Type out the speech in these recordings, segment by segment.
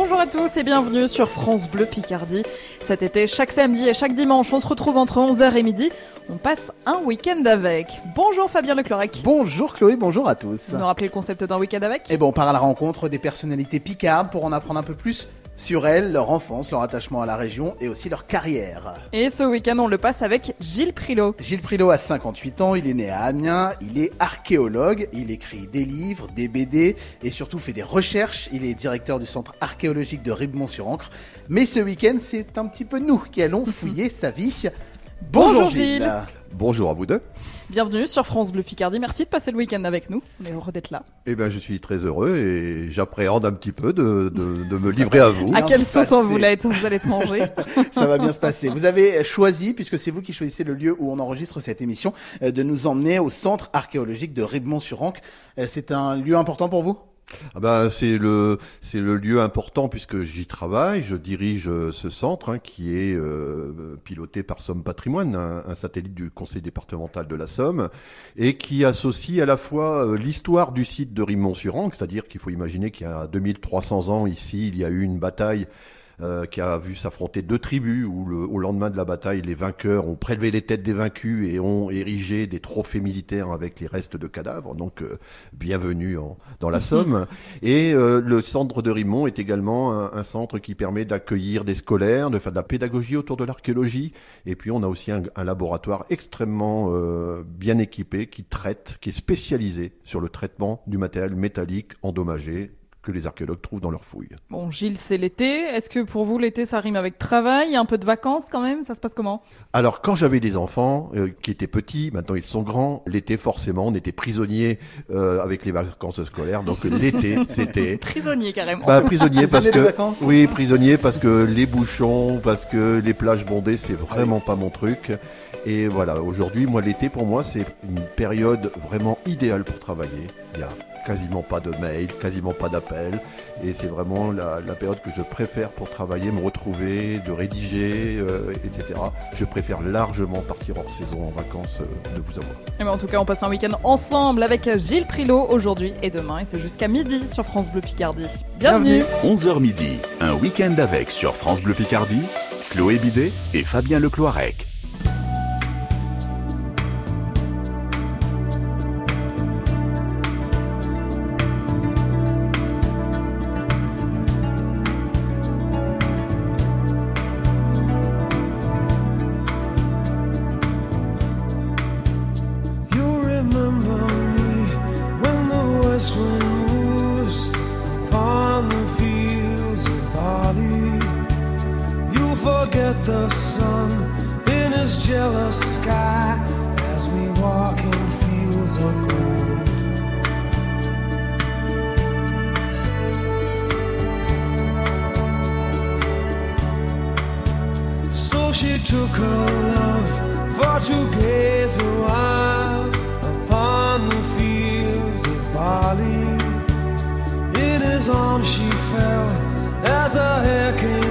Bonjour à tous et bienvenue sur France Bleu Picardie. Cet été, chaque samedi et chaque dimanche, on se retrouve entre 11h et midi. On passe un week-end avec. Bonjour Fabien Leclerc. Bonjour Chloé, bonjour à tous. Vous nous rappelez le concept d'un week-end avec? Et bon, on part à la rencontre des personnalités picardes pour en apprendre un peu plus sur elles, leur enfance, leur attachement à la région et aussi leur carrière. Et ce week-end, on le passe avec Gilles Prilot. Gilles Prilot a 58 ans, il est né à Amiens, il est archéologue, il écrit des livres, des BD et surtout fait des recherches. Il est directeur du centre archéologique de Ribemont-sur-Ancre. Mais ce week-end, c'est un petit peu nous qui allons fouiller sa vie. Bonjour, Gilles. Bonjour à vous deux. Bienvenue sur France Bleu Picardie. Merci de passer le week-end avec nous. On est heureux d'être là. Eh bien, je suis très heureux et j'appréhende un petit peu de, de, de me livrer à vous. À quelle sauce vous être, vous allez te manger? Ça va bien se passer. Vous avez choisi, puisque c'est vous qui choisissez le lieu où on enregistre cette émission, euh, de nous emmener au centre archéologique de Ribemont-sur-Ancre. Euh, C'est un lieu important pour vous? Ah ben, c'est le c'est le lieu important puisque j'y travaille. Je dirige euh, ce centre hein, qui est euh, piloté par Somme Patrimoine, un, satellite du conseil départemental de la Somme, et qui associe à la fois euh, l'histoire du site de Rimont-sur-Ancre, c'est-à-dire qu'il faut imaginer qu'il y a 2300 ans ici, il y a eu une bataille euh, qui a vu s'affronter deux tribus où le, au lendemain de la bataille, les vainqueurs ont prélevé les têtes des vaincus et ont érigé des trophées militaires avec les restes de cadavres. Donc, euh, bienvenue en- dans la Somme. Et euh, le centre de Rimont est également un, un centre qui permet d'accueillir des scolaires, de faire de la pédagogie autour de l'archéologie. Et puis, on a aussi un, un laboratoire extrêmement bien équipé qui traite, qui est spécialisé sur le traitement du matériel métallique endommagé que les archéologues trouvent dans leurs fouilles. Bon, Gilles, c'est l'été. Est-ce que pour vous, l'été, ça rime avec travail Un peu de vacances quand même? Ça se passe comment? Alors, quand j'avais des enfants euh, qui étaient petits, maintenant ils sont grands, l'été, forcément, on était prisonniers euh, avec les vacances scolaires. Donc, l'été, c'était. Prisonnier carrément. Bah, prisonnier parce que. vacances? Oui, prisonnier parce que les bouchons, parce que les plages bondées, c'est vraiment pas mon truc. Et voilà, aujourd'hui, moi, l'été, pour moi, c'est une période vraiment idéale pour travailler. Il y a quasiment pas de mails, quasiment pas d'appels. Et c'est vraiment la, la période que je préfère pour travailler, me retrouver, de rédiger, euh, etc. Je préfère largement partir hors saison en vacances euh, de vous avoir. Eh ben, en tout cas, on passe un week-end ensemble avec Gilles Prilot aujourd'hui et demain. Et c'est jusqu'à midi sur France Bleu Picardie. Bienvenue. 11h midi, un week-end avec sur France Bleu Picardie, Chloé Bidet et Fabien Lecloirec. Took her love for to gaze a while upon the fields of barley. In his arms she fell as her hair came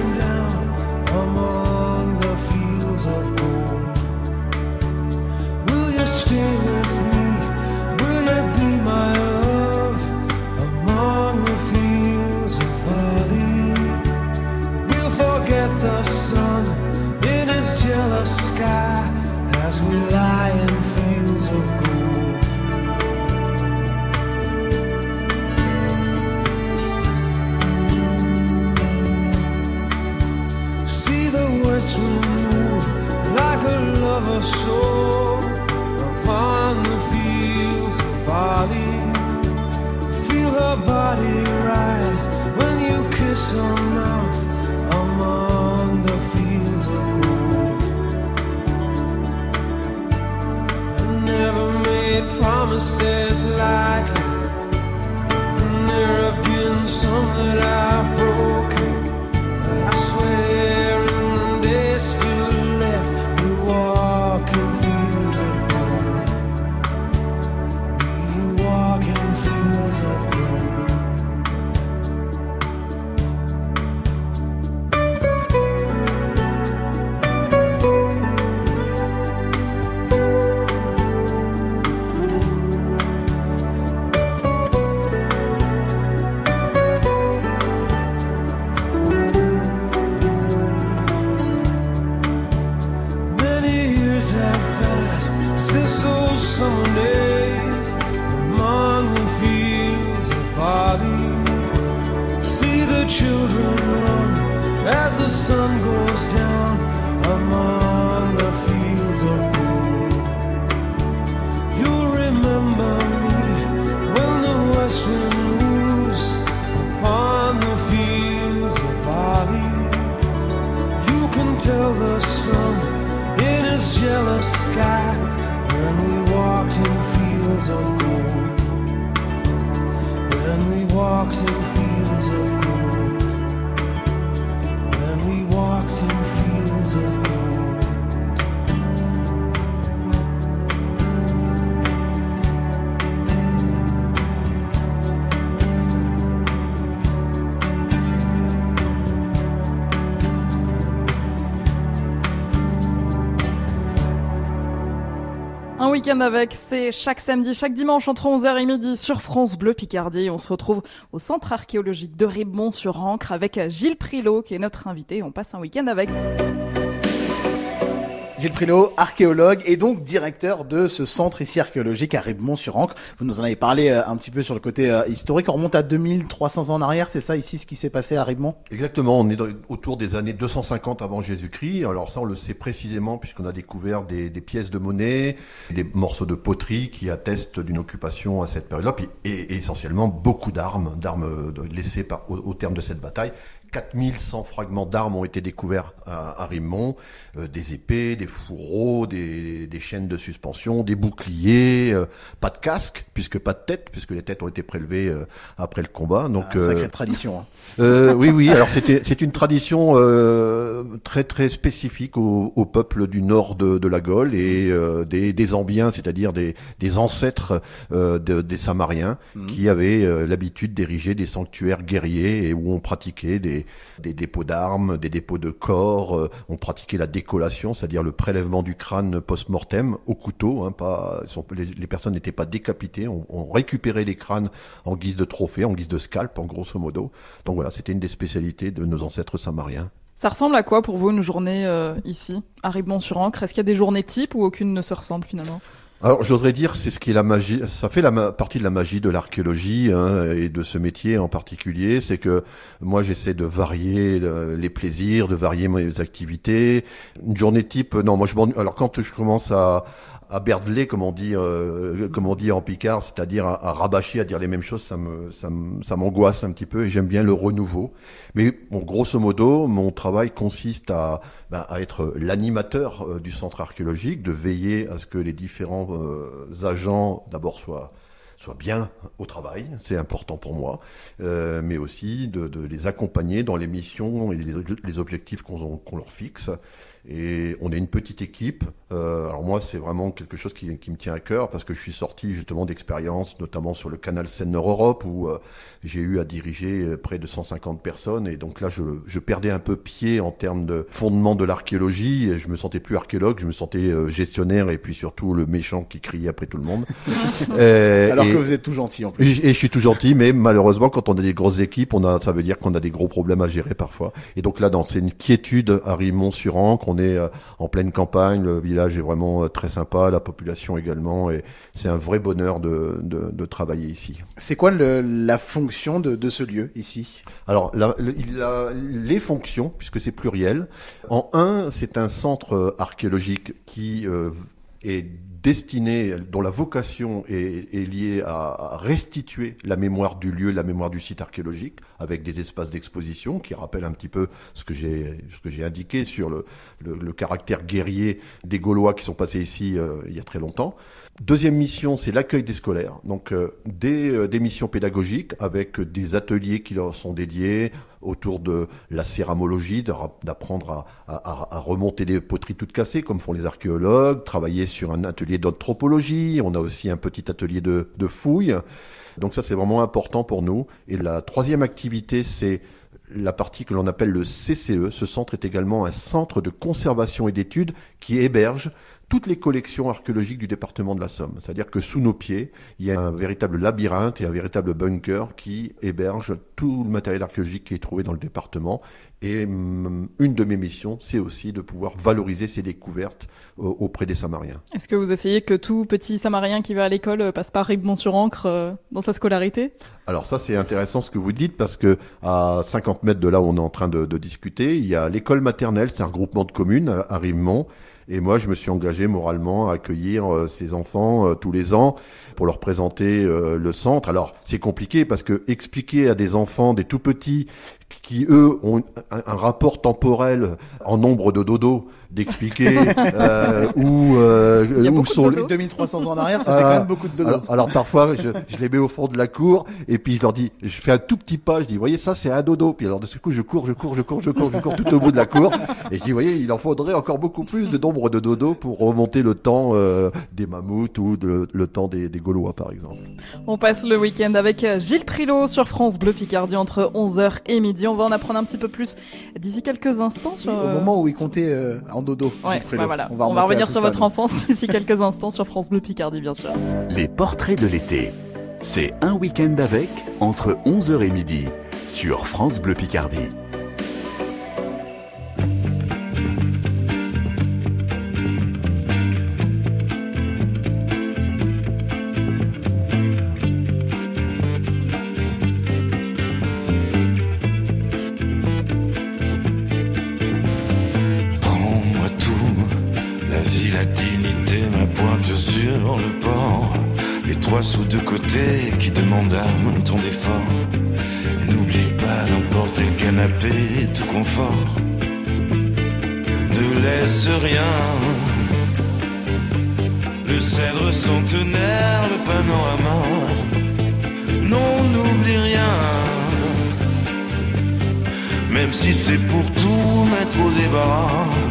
promises lightly, and there have been some that I've week-end avec, c'est chaque samedi, chaque dimanche entre 11h et midi sur France Bleu Picardie. On se retrouve au centre archéologique de Ribemont sur Ancre avec Gilles Prilot qui est notre invité. On passe un week-end avec. Gilles Prilot, archéologue et donc directeur de ce centre ici archéologique à Ribemont-sur-Ancre. Vous nous en avez parlé euh, un petit peu sur le côté euh, historique. On remonte à 2300 ans en arrière, c'est ça ici ce qui s'est passé à Ribemont? Exactement, on est autour des années 250 avant Jésus-Christ. Alors ça, on le sait précisément puisqu'on a découvert des, pièces de monnaie, des morceaux de poterie qui attestent d'une occupation à cette période-là, et, essentiellement beaucoup d'armes, d'armes euh, laissées par- au terme de cette bataille. 4100 fragments d'armes ont été découverts à, à Rimont, euh, des épées, des fourreaux, des, des chaînes de suspension, des boucliers, euh, pas de casque, puisque pas de tête, puisque les têtes ont été prélevées euh, après le combat. Donc, Ah, Sacrée tradition. hein. oui, oui. Alors c'était c'est une tradition très très spécifique au, au peuple du nord de, de la Gaule et des, des Ambiens, c'est-à-dire des, des ancêtres de- des Samariens qui avaient l'habitude d'ériger des sanctuaires guerriers et où on pratiquait des, des dépôts d'armes, des dépôts de corps. euh, on pratiquait la décollation, c'est-à-dire le prélèvement du crâne post-mortem au couteau. Hein, les, personnes n'étaient pas décapitées. On, récupérait les crânes en guise de trophée, en guise de scalp, en grosso modo. Donc voilà, c'était une des spécialités de nos ancêtres samariens. Ça ressemble à quoi pour vous une journée euh, ici, à Ribemont-sur-Ancre? Est-ce qu'il y a des journées types ou aucune ne se ressemble finalement? Alors j'oserais dire, c'est ce qui est la magie, ça fait la partie de la magie de l'archéologie hein, et de ce métier en particulier, c'est que moi j'essaie de varier euh, les plaisirs, de varier mes activités. Une journée type, non, moi je. Alors quand je commence à à berdeler, comme on dit, euh, comme on dit en Picard, c'est-à-dire à, à rabâcher, à dire les mêmes choses, ça me, ça m'angoisse un petit peu et j'aime bien le renouveau. Mais bon, grosso modo, mon travail consiste à, ben, à être l'animateur euh, du centre archéologique, de veiller à ce que les différents euh, agents d'abord soient soient bien au travail, c'est important pour moi, euh, mais aussi de, de les accompagner dans les missions et les, objectifs qu'on leur fixe. Et on est une petite équipe. Euh, alors moi, c'est vraiment quelque chose qui, qui me tient à cœur parce que je suis sorti justement d'expériences, notamment sur le canal Seine-Nord-Europe où euh, j'ai eu à diriger euh, près de 150 personnes. Et donc là, je, je perdais un peu pied en termes de fondement de l'archéologie. Et je me sentais plus archéologue, je me sentais euh, gestionnaire et puis surtout le méchant qui criait après tout le monde. Euh, Alors et- que vous êtes tout gentil en plus. et, et je suis tout gentil, mais malheureusement, quand on a des grosses équipes, on a, ça veut dire qu'on a des gros problèmes à gérer parfois. Et donc là, dans, c'est une quiétude à Rimont-sur-Ancre. On est euh, en pleine campagne. Le village est vraiment euh, très sympa, la population également. Et c'est un vrai bonheur de, de, de travailler ici. C'est quoi le- la fonction de, de ce lieu ici? Alors, la- les fonctions, puisque c'est pluriel. En un, c'est un centre euh, archéologique qui euh, est destiné, dont la vocation est, liée à, restituer la mémoire du lieu, la mémoire du site archéologique, avec des espaces d'exposition qui rappellent un petit peu ce que j'ai indiqué sur le caractère guerrier des Gaulois qui sont passés ici euh, il y a très longtemps. Deuxième mission, c'est l'accueil des scolaires, donc euh, des, euh, des missions pédagogiques avec des ateliers qui leur sont dédiés autour de la céramologie, d'apprendre à remonter des poteries toutes cassées comme font les archéologues, travailler sur un atelier d'anthropologie, on a aussi un petit atelier de, de fouilles. Donc ça c'est vraiment important pour nous. Et la troisième activité c'est la partie que l'on appelle le CCE. Ce centre est également un centre de conservation et d'études qui héberge toutes les collections archéologiques du département de la Somme. C'est-à-dire que sous nos pieds, il y a un véritable labyrinthe et un véritable bunker qui héberge tout le matériel archéologique qui est trouvé dans le département. Et mm, une de mes missions, c'est aussi de pouvoir valoriser ces découvertes euh, auprès des Samariens. Est-ce que vous essayez que tout petit Samarien qui va à l'école euh, passe par Ribemont-sur-Ancre euh, dans sa scolarité? Alors ça, c'est intéressant ce que vous dites parce que à 50 mètres de là où on est en train de, de discuter, il y a l'école maternelle, c'est un groupement de communes à, à Ribemont. Et moi, je me suis engagé moralement à accueillir euh, ces enfants euh, tous les ans pour leur présenter euh, le centre. Alors, c'est compliqué parce que expliquer à des enfants, des tout petits, qui eux ont un, un rapport temporel en nombre de dodo, d'expliquer euh, où, euh, Il y a où sont dodo. les, 2300 ans en arrière, ça fait quand même beaucoup de dodo. alors, alors parfois, je, je les mets au fond de la cour et puis je leur dis, je fais un tout petit pas, je dis, voyez, ça c'est un dodo. Puis alors de ce coup, je cours, je cours, je cours, je cours, je cours tout au bout de la cour et je dis, voyez, il en faudrait encore beaucoup plus de nombre de dodo pour remonter le temps euh, des mammouths ou de- le temps des, des Gaulois, par exemple. On passe le week-end avec euh, Gilles Prilot sur France Bleu Picardie entre 11h et midi. On va en apprendre un petit peu plus d'ici quelques instants sur... Au euh, moment où il comptait euh, en dodo. Ouais, bah voilà. On va, revenir sur ça, votre donc. enfance d'ici quelques instants sur France Bleu Picardie, bien sûr. Les portraits de l'été. C'est un week-end avec entre 11h et midi sur France Bleu Picardie. Demandent un ton d'effort. Et N'oublie pas d'emporter le canapé, tout confort. Ne laisse rien. Le cèdre centenaire, le panorama. Non, n'oublie rien. Même si c'est pour tout mettre au débarras.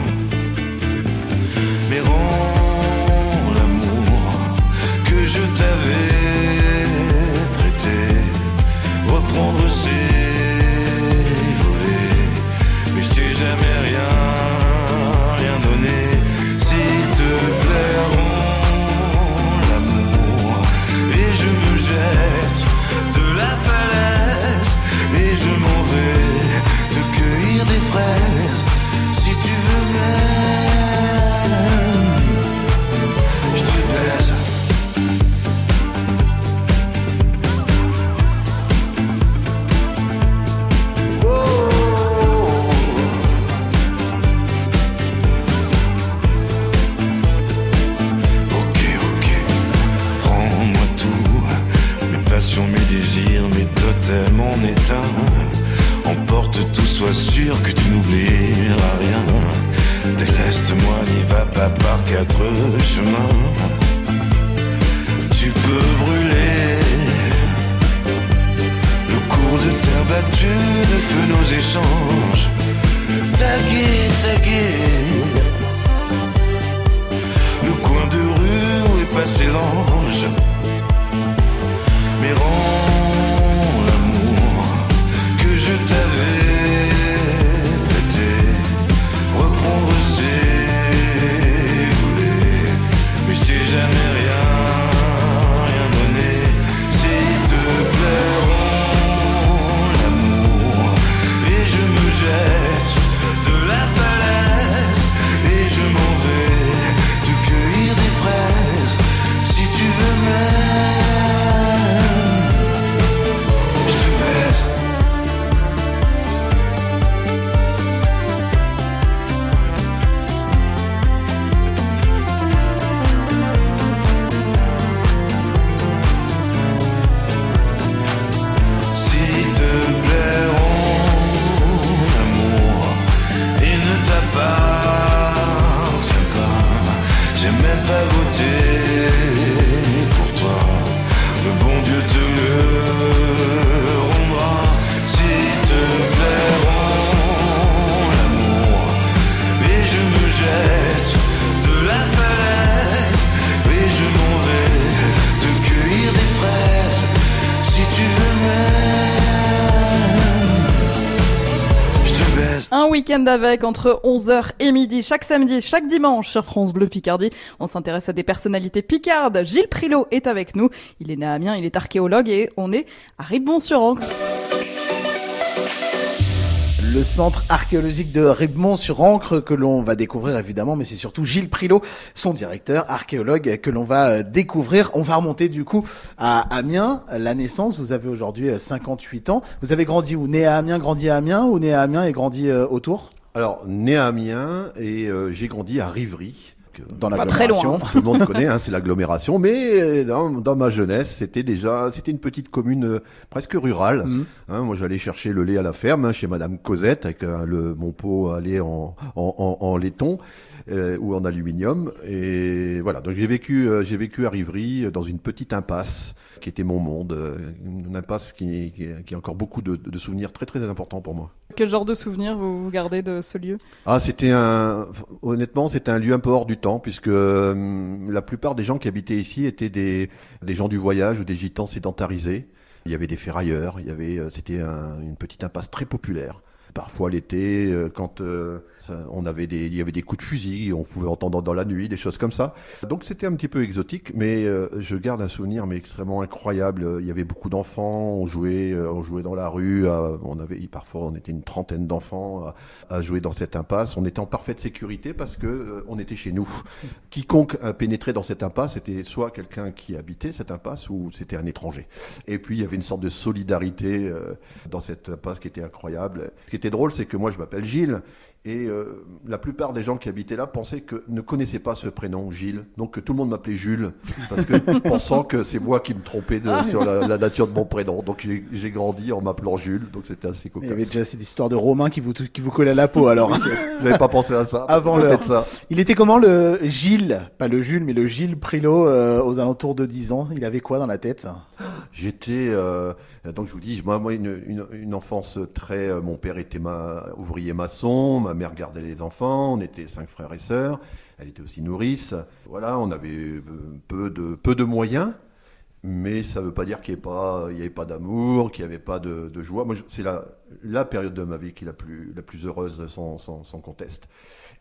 emotional avec entre 11h et midi chaque samedi, chaque dimanche sur France Bleu Picardie. On s'intéresse à des personnalités picardes. Gilles Prilot est avec nous. Il est né à Amiens, il est archéologue et on est à Ribon-sur-Ancre. Le centre archéologique de Ribemont-sur-Ancre que l'on va découvrir évidemment, mais c'est surtout Gilles Prilot, son directeur archéologue que l'on va euh, découvrir. On va remonter du coup à Amiens, la naissance. Vous avez aujourd'hui euh, 58 ans. Vous avez grandi où? Né à Amiens, grandi à Amiens ou né à Amiens et grandi euh, autour? Alors, né à Amiens et euh, j'ai grandi à Rivry. Dans Pas très loin. Tout le monde connaît, hein, c'est l'agglomération, mais euh, dans, dans ma jeunesse, c'était déjà, c'était une petite commune euh, presque rurale. Mhm. Hein, moi, j'allais chercher le lait à la ferme hein, chez Madame Cosette avec euh, le, mon pot à lait en, en, en, en laiton euh, ou en aluminium. Et voilà, donc j'ai vécu, euh, j'ai vécu à Rivry dans une petite impasse qui était mon monde, une impasse qui, qui, qui a encore beaucoup de, de souvenirs très très importants pour moi. Quel genre de souvenirs vous gardez de ce lieu? Ah, c'était un. Honnêtement, c'était un lieu un peu hors du temps, puisque euh, la plupart des gens qui habitaient ici étaient des, gens du voyage ou des gitans sédentarisés. Il y avait des ferrailleurs, il y avait, euh, c'était un- une petite impasse très populaire. Parfois l'été, euh, quand euh, on avait des, il y avait des coups de fusil, on pouvait entendre dans la nuit, des choses comme ça. Donc c'était un petit peu exotique, mais euh, je garde un souvenir mais extrêmement incroyable. Il y avait beaucoup d'enfants, on jouait, on jouait dans la rue. on avait parfois on était une trentaine d'enfants à, jouer dans cette impasse. On était en parfaite sécurité parce que on était chez nous. Quiconque pénétrait dans cette impasse c'était soit quelqu'un qui habitait cette impasse ou c'était un étranger. Et puis il y avait une sorte de solidarité dans cette impasse qui était incroyable. Drôle, c'est que moi je m'appelle Gilles et euh, la plupart des gens qui habitaient là pensaient que ne connaissaient pas ce prénom Gilles, donc que tout le monde m'appelait Jules parce que pensant que c'est moi qui me trompais de- sur la, la nature de mon prénom. Donc j'ai grandi en m'appelant Jules, donc c'était assez Il y avait cocasse. déjà cette histoire de Romain qui vous, qui vous collait à la peau alors. Vous n'avez pas pensé à ça Avant l'heure. ça. Il était comment le Gilles, pas le Jules, mais le Gilles Prilot euh, aux alentours de 10 ans Il avait quoi dans la tête? J'étais euh, donc je vous dis moi moi une, une, une enfance très euh, mon père était ma ouvrier maçon, ma mère gardait les enfants, on était cinq frères et sœurs, elle était aussi nourrice. Voilà, on avait euh, peu de peu de moyens. Mais ça ne veut pas dire qu'il n'y avait pas d'amour, qu'il n'y avait pas de, joie. Moi, c'est la, période de ma vie qui est la plus, la plus heureuse, sans, sans, sans conteste.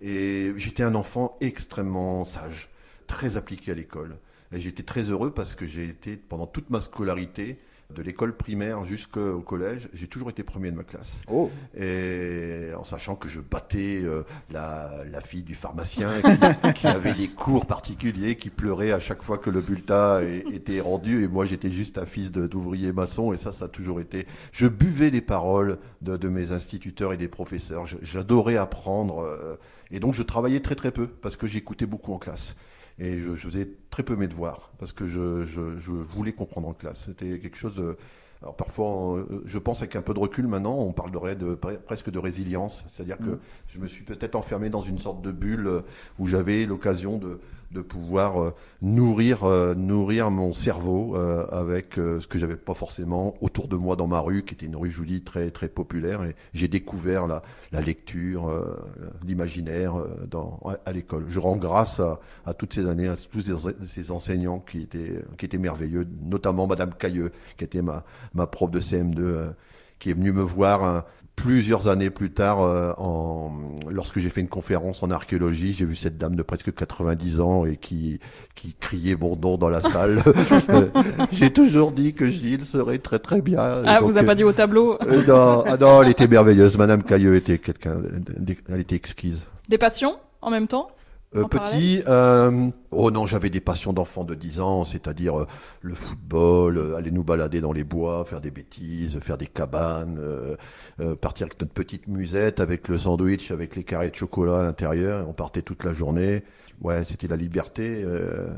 Et j'étais un enfant extrêmement sage, très appliqué à l'école. Et j'étais très heureux parce que j'ai été, pendant toute ma scolarité, de l'école primaire jusqu'au collège, j'ai toujours été premier de ma classe. Oh, Et en sachant que je battais euh, la, la fille du pharmacien qui, qui avait des cours particuliers, qui pleurait à chaque fois que le bulletin était rendu. Et moi, j'étais juste un fils d'ouvrier maçon. Et ça, ça a toujours été. Je buvais les paroles de, de mes instituteurs et des professeurs. J'adorais apprendre. euh, et donc, je travaillais très très peu parce que j'écoutais beaucoup en classe. Et je, je faisais très peu mes devoirs parce que je, je, je voulais comprendre en classe. C'était quelque chose de. Alors parfois, euh, je pense avec un peu de recul maintenant, on parlerait de, pre- presque de résilience. C'est-à-dire que je me suis peut-être enfermé dans une sorte de bulle euh, où j'avais l'occasion de, de pouvoir euh, nourrir, euh, nourrir mon cerveau euh, avec ce que j'avais pas forcément autour de moi dans ma rue, qui était une rue, dis, très, très populaire. Et j'ai découvert la, la lecture, l'imaginaire à, l'école. Je rends grâce à, toutes ces années, à tous ces, enseignants qui étaient, qui étaient merveilleux, notamment Madame Cailleux, qui était ma, ma prof de CM2, euh, qui est venue me voir hein, plusieurs années plus tard, euh, en, lorsque j'ai fait une conférence en archéologie, j'ai vu cette dame de presque 90 ans et qui, qui criait mon nom dans la salle. Euh, j'ai toujours dit que Gilles serait très très bien. Ah, Donc, vous a pas dit au tableau euh, non, ah non, elle était merveilleuse. Madame Cailleux était quelqu'un, elle était exquise. Des passions en même temps? Euh, petit, euh, oh non, j'avais des passions d'enfant de 10 ans, c'est-à-dire euh, le football, aller nous balader dans les bois, faire des bêtises, faire des cabanes, partir avec notre petite musette, avec le sandwich, avec les carrés de chocolat à l'intérieur. On partait toute la journée. Ouais, c'était la liberté. Euh,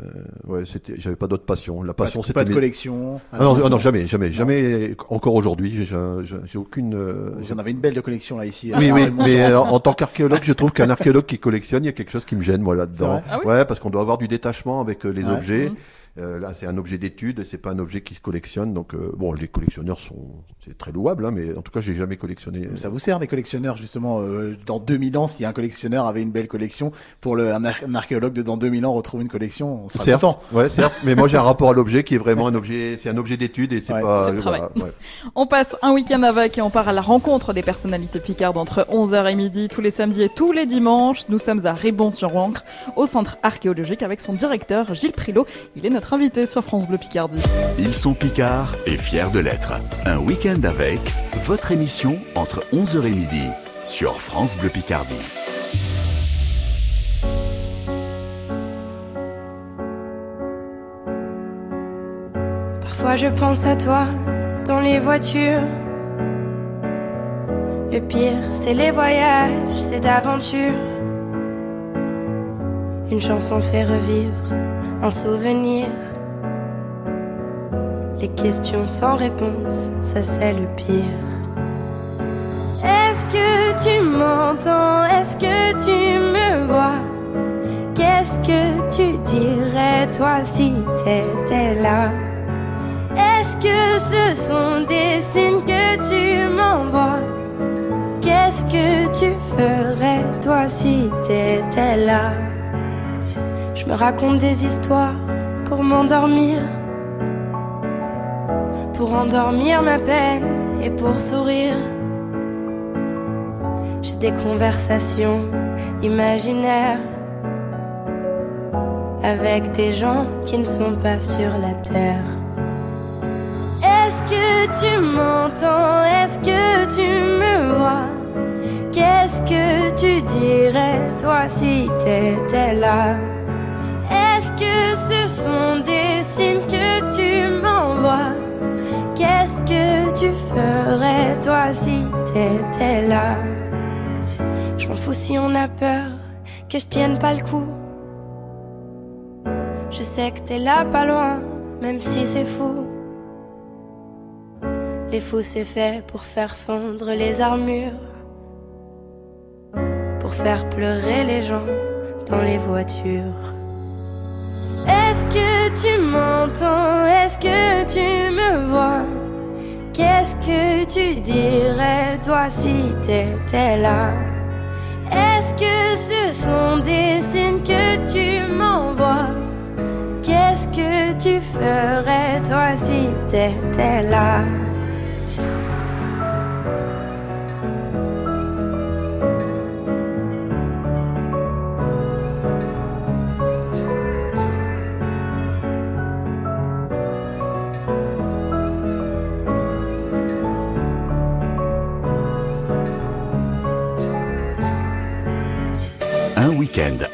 ouais, c'était. J'avais pas d'autre passion. La passion, pas, c'était pas de mes- collection. Ah non, ah non, jamais, jamais, jamais. Encore aujourd'hui, j'ai- aucune. euh, Vous en avez une belle de collection là ici. oui, à oui, mais euh, en tant qu'archéologue, je trouve qu'un archéologue qui collectionne, il y a quelque chose qui me gêne, moi, là-dedans. Ah oui ouais, parce qu'on doit avoir du détachement avec euh, les Ouais. objets. Mhm. Euh, là, c'est un objet d'étude, c'est pas un objet qui se collectionne. Donc, euh, bon, les collectionneurs sont, c'est très louable, hein, mais en tout cas, j'ai jamais collectionné. Ça vous sert des collectionneurs justement euh, dans 2000 ans si un collectionneur avait une belle collection pour le un, ar- un archéologue de dans 2000 ans retrouve une collection on sera Certes, content. ouais, certes, mais moi j'ai un rapport à l'objet qui est vraiment un objet, c'est un objet d'étude et c'est Ouais, pas. voilà, ouais. On passe un week-end avec et on part à la rencontre des personnalités picardes entre 11h et midi tous les samedis et tous les dimanches. Nous sommes à Ribon-sur-Ancre au centre archéologique avec son directeur Gilles Prilot. Il est notre invité sur France Bleu Picardie. Ils sont picards et fiers de l'être. Un week-end avec votre émission entre 11h et midi sur France Bleu Picardie. Parfois je pense à toi dans les voitures. Le pire, c'est les voyages, c'est d'aventure. Une chanson fait revivre un souvenir. Les questions sans réponse, ça c'est le pire. Est-ce que tu m'entends? Est-ce que tu me vois? Qu'est-ce que tu dirais toi si t'étais là? Est-ce que ce sont des signes que tu m'envoies? Qu'est-ce que tu ferais toi si t'étais là? Me raconte des histoires pour m'endormir. Pour endormir ma peine et pour sourire. J'ai des conversations imaginaires Avec des gens qui ne sont pas sur la terre. Est-ce que tu m'entends? Est-ce que tu me vois? Qu'est-ce que tu dirais toi si t'étais là? Est-ce que ce sont des signes que tu m'envoies? Qu'est-ce que tu ferais toi si t'étais là? Je m'en fous si on a peur que je tienne pas le coup. Je sais que t'es là pas loin même si c'est fou. Les fous, c'est fait pour faire fondre les armures, pour faire pleurer les gens dans les voitures. Est-ce que tu m'entends? Est-ce que tu me vois? Qu'est-ce que tu dirais toi si t'étais là? Est-ce que ce sont des signes que tu m'envoies? Qu'est-ce que tu ferais toi si t'étais là?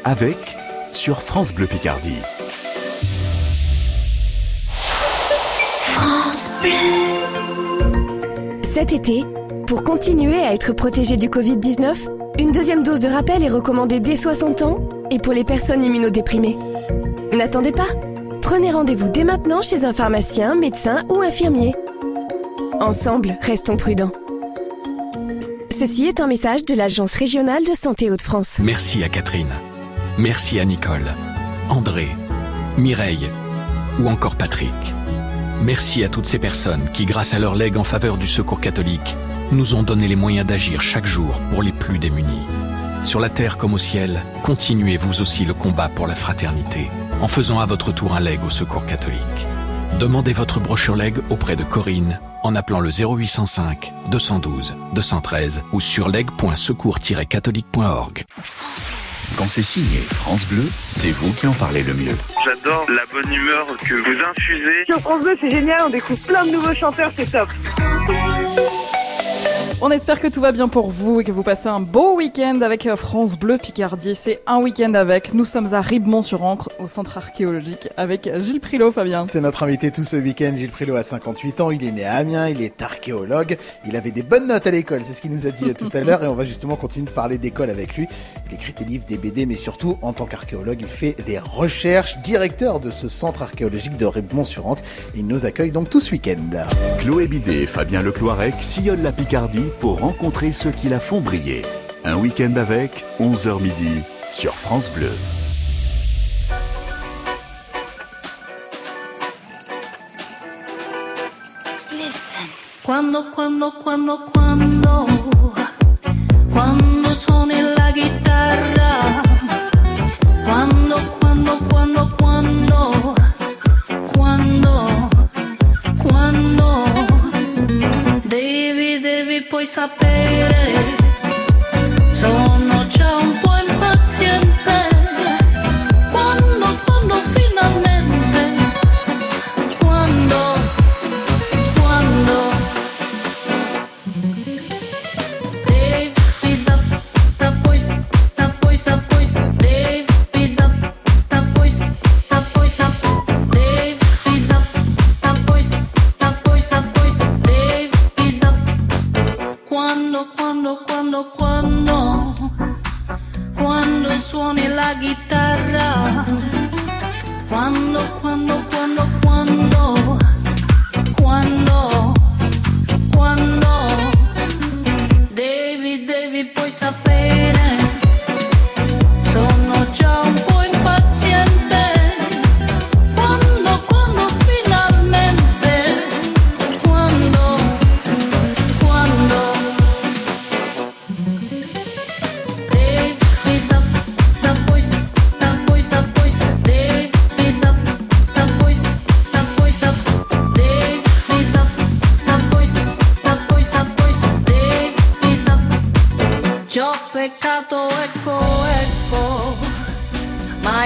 Avec sur France Bleu Picardie. Cet été, pour continuer à être protégé du Covid-19, une deuxième dose de rappel est recommandée dès 60 ans et pour les personnes immunodéprimées. N'attendez pas. Prenez rendez-vous dès maintenant chez un pharmacien, médecin ou infirmier. Ensemble, restons prudents. Ceci est un message de l'Agence régionale de santé Hauts-de-France. Merci à Catherine. Merci à Nicole, André, Mireille ou encore Patrick. Merci à toutes ces personnes qui, grâce à leur legs en faveur du secours catholique, nous ont donné les moyens d'agir chaque jour pour les plus démunis. Sur la terre comme au ciel, continuez vous aussi le combat pour la fraternité en faisant à votre tour un leg au secours catholique. Demandez votre brochure leg auprès de Corinne en appelant le 0805 212 213 ou sur leg.secours-catholique.org. Quand c'est signé France Bleu, c'est vous qui en parlez le mieux. J'adore la bonne humeur que vous infusez. Sur France Bleu, c'est génial, on découvre plein de nouveaux chanteurs, c'est top. On espère que tout va bien pour vous et que vous passez un beau week-end avec euh, France Bleu Picardie. C'est un week-end avec. Nous sommes à Ribemont-sur-Ancre, au centre archéologique, avec Gilles Prilot, Fabien. C'est notre invité tout ce week-end, Gilles Prilot a 58 ans, il est né à Amiens, il est archéologue, il avait des bonnes notes à l'école, c'est ce qu'il nous a dit tout à l'heure et on va justement continuer de parler d'école avec lui. Il écrit des livres, des BD, mais surtout en tant qu'archéologue, il fait des recherches, directeur de ce centre archéologique de Ribemont-sur-Ancre. Il nous accueille donc tout ce week-end. Chloé Bidet et Fabien Lecloirec sillonnent la Picardie pour rencontrer ceux qui la font briller. Un week-end avec, 11h midi, sur France Bleu.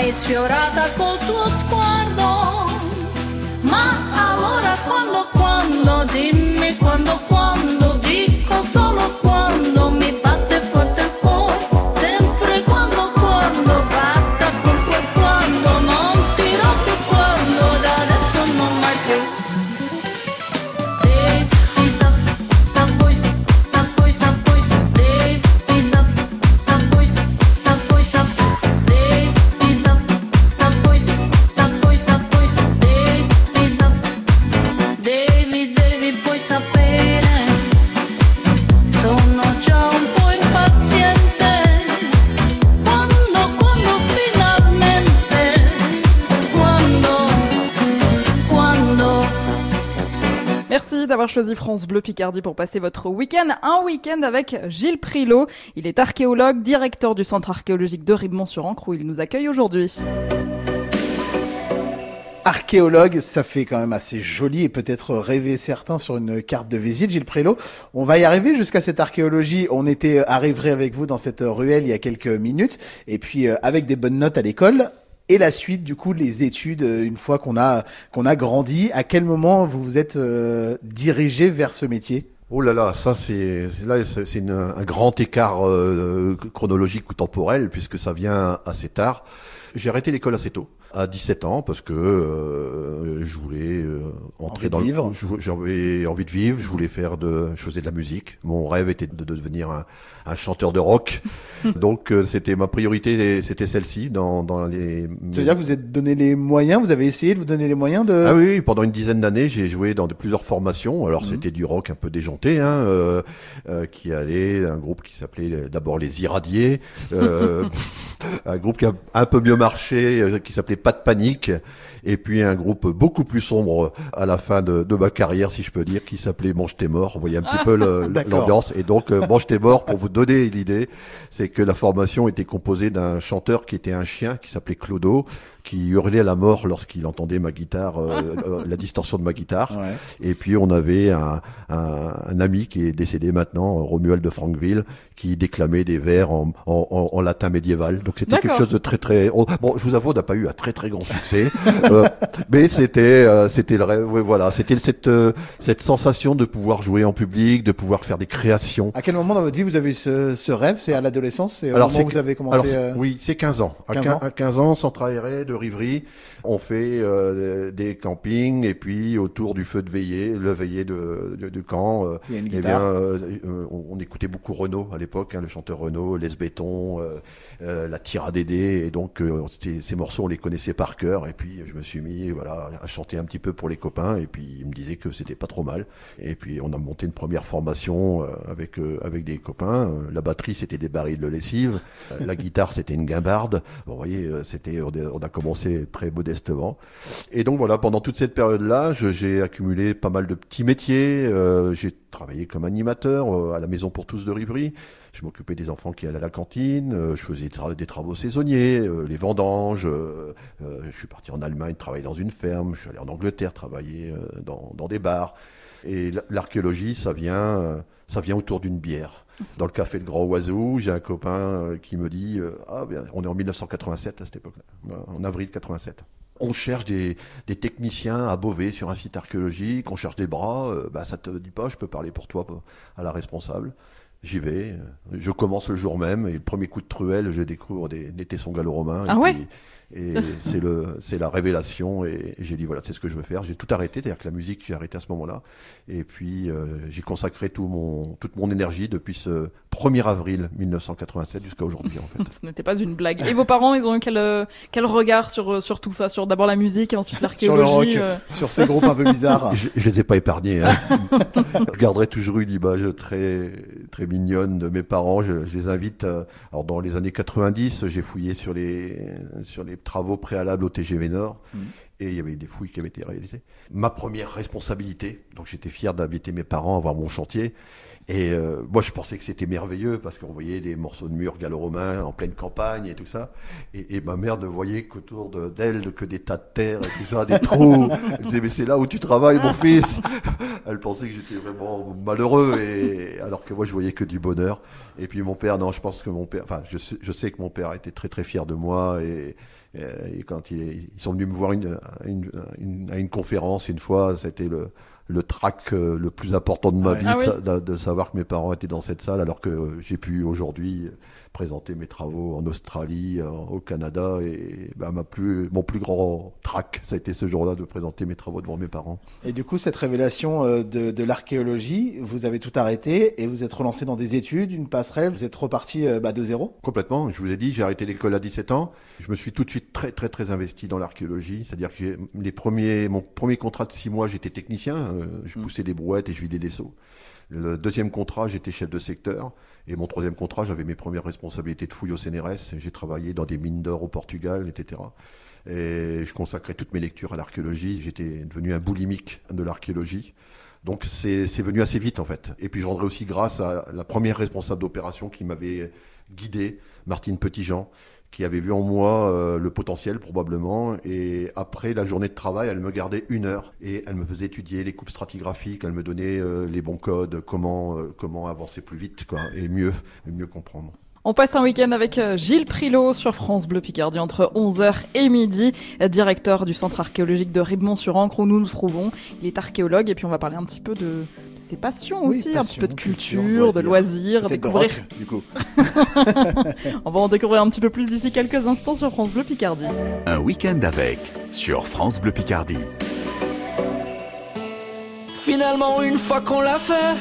mai sfiorata com tuo squarcio d'avoir choisi France Bleu Picardie pour passer votre week-end. Un week-end avec Gilles Prilot. Il est archéologue, directeur du centre archéologique de Ribemont-sur-Ancre où il nous accueille aujourd'hui. Archéologue, ça fait quand même assez joli et peut-être rêver certains sur une carte de visite, Gilles Prélo. On va y arriver jusqu'à cette archéologie. On était arrivé avec vous dans cette ruelle il y a quelques minutes et puis euh, avec des bonnes notes à l'école. Et la suite, du coup, les études, euh, une fois qu'on a qu'on a grandi, à quel moment vous vous êtes euh, dirigé vers ce métier? Oh là là, ça c'est là c'est un grand écart euh, chronologique ou temporel puisque ça vient assez tard. J'ai arrêté l'école assez tôt, à 17 ans, parce que euh, je voulais euh, entrer Envie de dans le- vivre. J'avais envie de vivre, je voulais faire de, je faisais de la musique. Mon rêve était de, de devenir un, un chanteur de rock. Donc euh, c'était ma priorité, c'était celle-ci dans, dans les. Ça veut dire que vous êtes donné les moyens, vous avez essayé de vous donner les moyens de... Ah oui, pendant une dizaine d'années, j'ai joué dans de plusieurs formations. Alors Mhm. c'était du rock un peu déjanté, hein, euh, euh, qui allait un groupe qui s'appelait euh, d'abord les Irradiés, euh, un groupe qui a un peu mieux marché, euh, qui s'appelait Pas de panique, et puis un groupe beaucoup plus sombre à la fin de, de ma carrière, si je peux dire, qui s'appelait Mange tes morts. Vous voyez un petit peu l'ambiance. Et donc euh, Mange tes morts, pour vous donner l'idée, c'est que la formation était composée d'un chanteur qui était un chien, qui s'appelait Clodo, qui hurlait à la mort lorsqu'il entendait ma guitare, euh, euh, la distorsion de ma guitare. Ouais. Et puis on avait un, un, un ami qui est décédé maintenant, Romuald de Franqueville, qui déclamait des vers en, en, en- en latin médiéval. Donc c'était quelque chose de très très. on- Bon, je vous avoue, on n'a pas eu un très très grand succès, euh, mais c'était euh, c'était le rêve. ouais, voilà, c'était cette euh, cette sensation de pouvoir jouer en public, de pouvoir faire des créations. À quel moment dans votre vie vous avez eu ce, ce rêve? C'est à l'adolescence? C'est au Alors, moment où vous avez commencé alors, euh, Oui, c'est 15 ans. À 15 quin- ans? À 15 ans, centre aéré de On fait euh, des campings et puis autour du feu de veillée, le veillée de, de, euh, Il y a une eh bien, euh, on, on écoutait beaucoup Renault à l'époque, hein, le chanteur Renault, Les Béton, euh, la Tira Dédé, et donc ces morceaux on les connaissait par cœur. Et puis je me suis mis voilà à chanter un petit peu pour les copains, et puis ils me disaient que c'était pas trop mal. Et puis on a monté une première formation avec avec des copains. La batterie c'était des barils de lessive, la guitare c'était une guimbarde. Bon, vous voyez, c'était on a- on a commencé très modestement. Et donc voilà, pendant toute cette période-là, j'ai accumulé pas mal de petits métiers. Euh, j'ai travaillé comme animateur euh, à la Maison pour tous de Rivry. Je m'occupais des enfants qui allaient à la cantine. euh, je faisais des travaux saisonniers, les vendanges. je suis parti en Allemagne travailler dans une ferme. Je suis allé en Angleterre travailler dans, dans des bars. Et l'archéologie, ça vient, euh, ça vient autour d'une bière. Dans le café Le Grand Oiseau, j'ai un copain euh, qui me dit euh, Ah, bien, on est en 1987 à cette époque-là, en avril 87. On cherche des, des techniciens à Beauvais sur un site archéologique, on cherche des bras, euh, bah, ça te dit pas, je peux parler pour toi à la responsable. J'y vais, je commence le jour même, et le premier coup de truelle, je découvre des, des tessons gallo-romains. Ah et ouais? puis- et c'est le, c'est la révélation. Et, j'ai dit voilà, c'est ce que je veux faire. J'ai tout arrêté, c'est-à-dire que la musique, j'ai arrêté à ce moment-là. Et puis euh, j'ai consacré tout mon, toute mon énergie depuis ce 1er avril 1987 jusqu'à aujourd'hui en fait. Ce n'était pas une blague. Et vos parents, ils ont eu quel, euh, quel regard sur, euh, sur tout ça Sur d'abord la musique et ensuite Sur le rock, l'archéologie euh, sur ces groupes un peu bizarres. Je, je les ai pas épargnés. Hein. je garderai toujours une image très très mignonne de mes parents. Je, je les invite. euh, alors dans les années 90, j'ai fouillé sur les sur les travaux préalables au TGV Nord. Et il y avait des fouilles qui avaient été réalisées. Ma première responsabilité, donc j'étais fier d'inviter mes parents à voir mon chantier. Et euh, moi, je pensais que c'était merveilleux parce qu'on voyait des morceaux de murs gallo-romains en pleine campagne et tout ça. Et, et ma mère ne voyait qu'autour de- d'elle que des tas de terre et tout ça, des trous. Elle disait, mais c'est là où tu travailles, mon fils. Elle pensait que j'étais vraiment malheureux, et alors que moi, je voyais que du bonheur. Et puis mon père, non, je pense que mon père, enfin, je sais, je sais que mon père était très très fier de moi et. Et quand il ils sont venus me voir une, à une, une- à une conférence une fois, c'était le, le trac euh, le plus important de ma vie Ah de, oui. sa- de- de savoir que mes parents étaient dans cette salle, alors que euh, j'ai pu aujourd'hui euh, présenter mes travaux en Australie, euh, au Canada, et bah, ma plus, mon plus grand trac, ça a été ce jour-là de présenter mes travaux devant mes parents. Et du coup, cette révélation euh, de, de l'archéologie, vous avez tout arrêté et vous êtes relancé dans des études, une passerelle, vous êtes reparti euh, bah, de zéro? Complètement. Je vous ai dit, j'ai arrêté l'école à 17 ans. Je me suis tout de suite très, très, très investi dans l'archéologie. C'est-à-dire que les premiers, mon premier contrat de six mois, j'étais technicien. je poussais des brouettes et je vidais des seaux. Le deuxième contrat, j'étais chef de secteur. Et mon troisième contrat, j'avais mes premières responsabilités de fouille au CNRS. J'ai travaillé dans des mines d'or au Portugal, etc. Et je consacrais toutes mes lectures à l'archéologie. J'étais devenu un boulimique de l'archéologie. Donc c'est venu assez vite en fait. Et puis je rendrai aussi grâce à la première responsable d'opération qui m'avait guidé, Martine Petitjean, qui avait vu en moi euh, le potentiel probablement. Et après la journée de travail, elle me gardait une heure et elle me faisait étudier les coupes stratigraphiques, elle me donnait euh, les bons codes, comment, euh, comment avancer plus vite quoi, et mieux, et mieux comprendre. On passe un week-end avec euh, Gilles Prilot sur France Bleu Picardie entre 11h et midi, directeur du centre archéologique de Ribemont-sur-Ancre où nous nous trouvons. Il est archéologue et puis on va parler un petit peu de, de ses passions Oui, aussi, un petit peu de culture, culture, de loisirs. de découvrir. rock, du coup. on va en découvrir un petit peu plus d'ici quelques instants sur France Bleu Picardie. Un week-end avec sur France Bleu Picardie. Finalement, une fois qu'on l'a fait,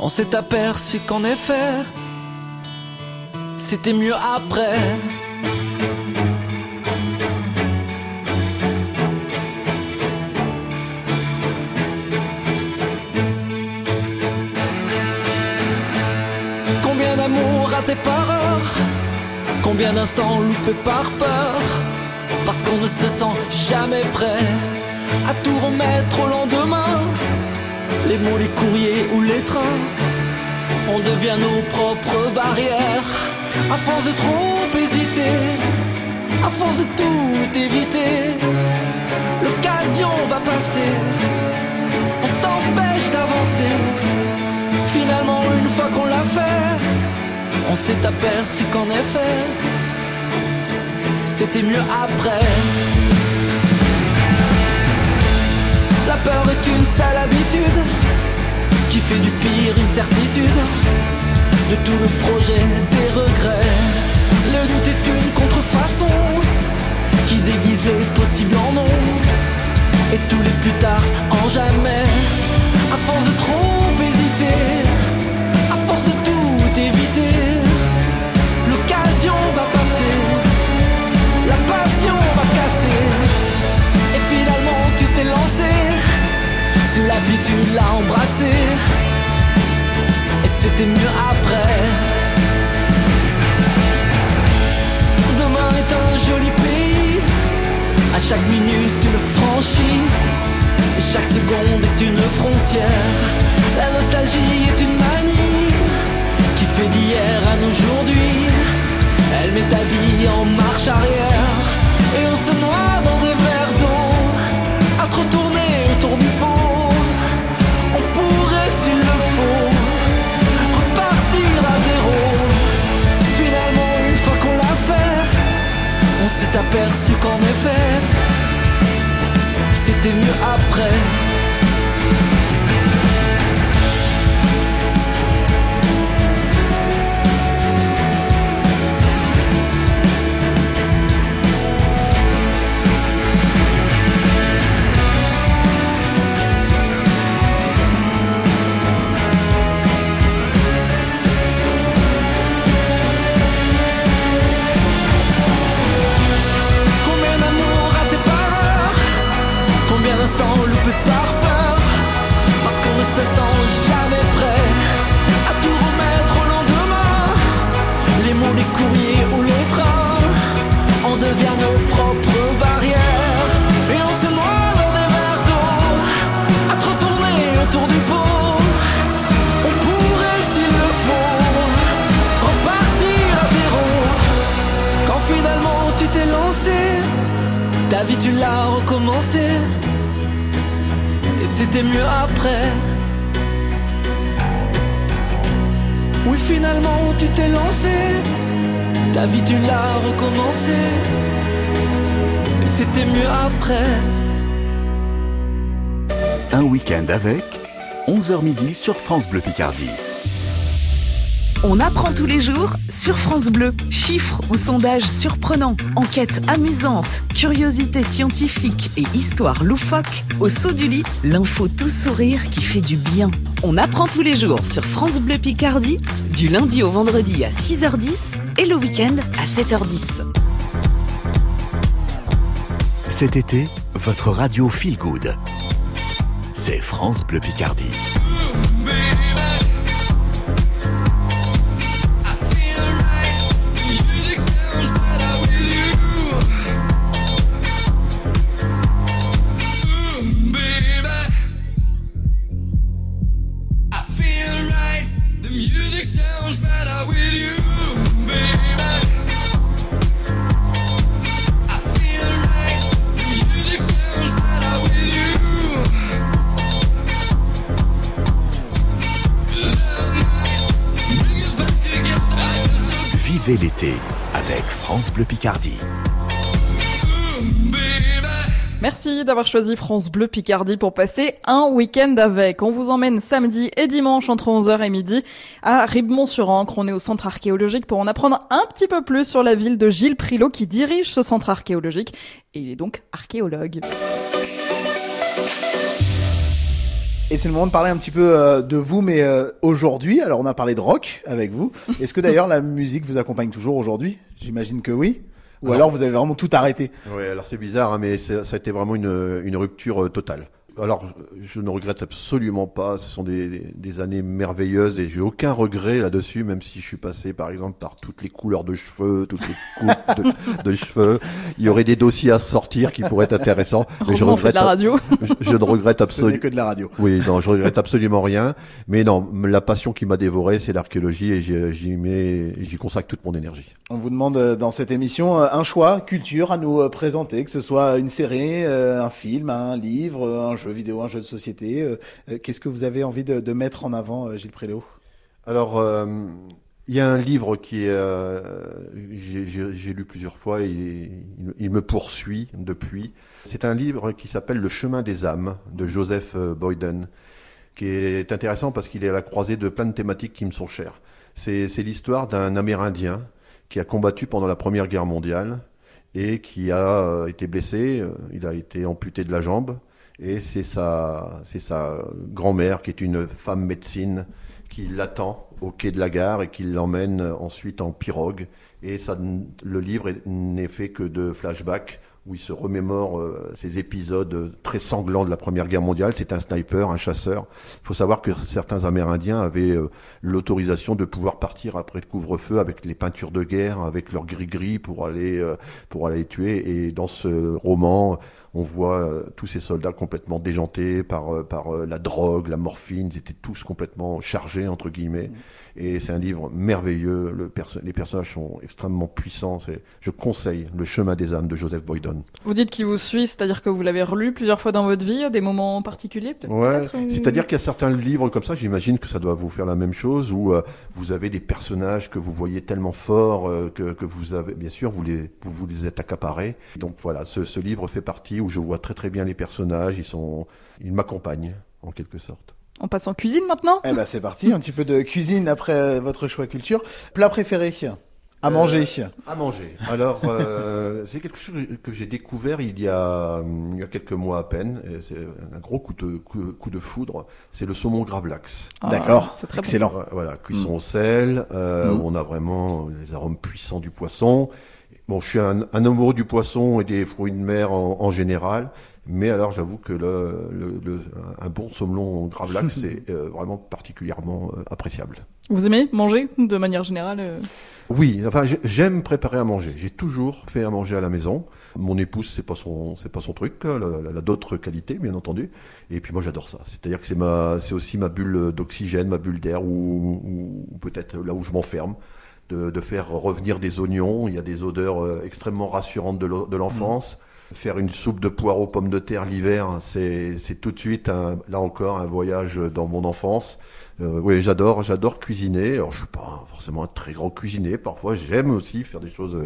on s'est aperçu qu'en effet, c'était mieux après. Combien d'amour raté par heure Combien d'instants loupés par peur? Parce qu'on ne se sent jamais prêt à tout remettre au lendemain. Les mots, les courriers ou les trains, on devient nos propres barrières. À force de trop hésiter, à force de tout éviter, l'occasion va passer. On s'empêche d'avancer. Finalement, une fois qu'on l'a fait, on s'est aperçu qu'en effet, c'était mieux après. La peur est une sale habitude qui fait du pire une certitude. De tout le projet, des regrets. Le doute est une contrefaçon qui déguise les possibles en non. Et tous les plus tard en jamais. À force de trop hésiter, à force de tout éviter, l'occasion va passer, la passion va casser. Et finalement tu t'es lancé Sous la tu l'as embrassé c'était mieux après. Demain est un joli pays. À chaque minute tu le franchis Et chaque seconde est une frontière. La nostalgie est une manie Qui fait d'hier à aujourd'hui. Elle met ta vie en marche arrière. Et on se noie dans aperçu qu'en effet C'était mieux après week-end avec 11h midi sur France Bleu Picardie. On apprend tous les jours sur France Bleu. Chiffres ou sondages surprenants, enquêtes amusantes, curiosités scientifiques et histoires loufoques. Au saut du lit, l'info tout sourire qui fait du bien. On apprend tous les jours sur France Bleu Picardie, du lundi au vendredi à 6h10 et le week-end à 7h10. Cet été, votre radio Feel Good. C'est France Bleu Picardie. France Bleu Picardie. Merci d'avoir choisi France Bleu Picardie pour passer un week-end avec. On vous emmène samedi et dimanche entre 11h et midi à Ribemont-sur-Ancre. On est au centre archéologique pour en apprendre un petit peu plus sur la ville de Gilles Prilot qui dirige ce centre archéologique et il est donc archéologue. Et c'est le moment de parler un petit peu euh, de vous, mais euh, aujourd'hui, alors on a parlé de rock avec vous. Est-ce que d'ailleurs la musique vous accompagne toujours aujourd'hui? J'imagine que oui. Ou alors, vous avez vraiment tout arrêté? Ouais, alors c'est bizarre, hein, mais ça a été vraiment une, une rupture euh, totale. Alors, je ne regrette absolument pas. Ce sont des, années merveilleuses et j'ai aucun regret là-dessus, même si je suis passé, par exemple, par toutes les couleurs de cheveux, toutes les coupes de, de cheveux. Il y aurait des dossiers à sortir qui pourraient être intéressants. Mais je fait de la radio. Je, je ne regrette absolument. que de la radio. Oui, non, je regrette absolument rien. Mais non, la passion qui m'a dévoré, c'est l'archéologie et j'y j'y mets, j'y consacre toute mon énergie. On vous demande euh, dans cette émission euh, un choix culture à nous euh, présenter, que ce soit une série, un film, un livre, un jeu vidéo, un jeu de société. euh, euh, Qu'est-ce que vous avez envie de, mettre en avant, euh, Gilles Prélo? Alors, il y a un livre qui j'ai- lu plusieurs fois, et il, il me poursuit depuis. C'est un livre qui s'appelle Le chemin des âmes de Joseph Boyden, qui est intéressant parce qu'il est à la croisée de plein de thématiques qui me sont chères. C'est l'histoire d'un Amérindien qui a combattu pendant la Première Guerre mondiale et qui a été blessé. Il a été amputé de la jambe. Et c'est sa, c'est sa grand-mère, qui est une femme médecine, qui l'attend au quai de la gare et qui l'emmène ensuite en pirogue. Et ça, le livre est- n'est fait que de flashbacks où il se remémore euh, ces épisodes très sanglants de la Première Guerre mondiale. C'est un sniper, un chasseur. Il faut savoir que certains Amérindiens avaient euh, l'autorisation de pouvoir partir après le couvre-feu avec les peintures de guerre, avec leur gris-gris pour aller euh, pour aller tuer. Et dans ce roman, on voit euh, tous ces soldats complètement déjantés par euh, par euh, la drogue, la morphine. Ils étaient tous complètement chargés entre guillemets. Et c'est un livre merveilleux. Le perso- les personnages sont extrêmement puissants. Je conseille Le Chemin des âmes de Joseph Boydon. Vous dites qu'il vous suit, c'est-à-dire que vous l'avez relu plusieurs fois dans votre vie, à des moments particuliers Ouais. C'est-à-dire qu'il y a certains livres comme ça, j'imagine que ça doit vous faire la même chose, où euh, vous avez des personnages que vous voyez tellement forts euh, que, que vous avez, bien sûr, vous les, vous, vous les êtes accaparés. Donc voilà, ce, ce livre fait partie où je vois très très bien les personnages, ils sont, ils m'accompagnent en quelque sorte. On passe en cuisine maintenant Eh ben c'est parti, un petit peu de cuisine après euh, votre choix culture. Plat préféré à Euh, manger À manger. Alors, euh, c'est quelque chose que j'ai découvert il y, a, il y a quelques mois à peine. C'est un gros coup de, coup, coup de foudre. C'est le saumon gravlax. Ah, D'accord, c'est très bon. excellent. Ouais, Voilà, cuisson au sel, euh, Mm. où on a vraiment les arômes puissants du poisson. Bon, je suis un, un amoureux du poisson et des fruits de mer en, en général. Mais alors, j'avoue que le, le- le- un bon saumon gravlax, c'est euh, vraiment particulièrement euh, appréciable. Vous aimez manger de manière générale euh? Oui, enfin j'ai- j'aime préparer à manger. J'ai toujours fait à manger à la maison. Mon épouse c'est pas son c'est pas son truc, elle a, d'autres qualités bien entendu. Et puis moi j'adore ça. C'est-à-dire que c'est ma c'est aussi ma bulle d'oxygène, ma bulle d'air ou, ou- ou peut-être là où je m'enferme. De, de faire revenir des oignons, il y a des odeurs euh, extrêmement rassurantes de l'enfance. Faire une soupe de poireaux pommes de terre l'hiver, c'est c'est tout de suite un- là encore un voyage dans mon enfance. Euh, oui, j'adore, j'adore cuisiner. Alors, je suis pas forcément un très grand cuisinier. Parfois, j'aime aussi faire des choses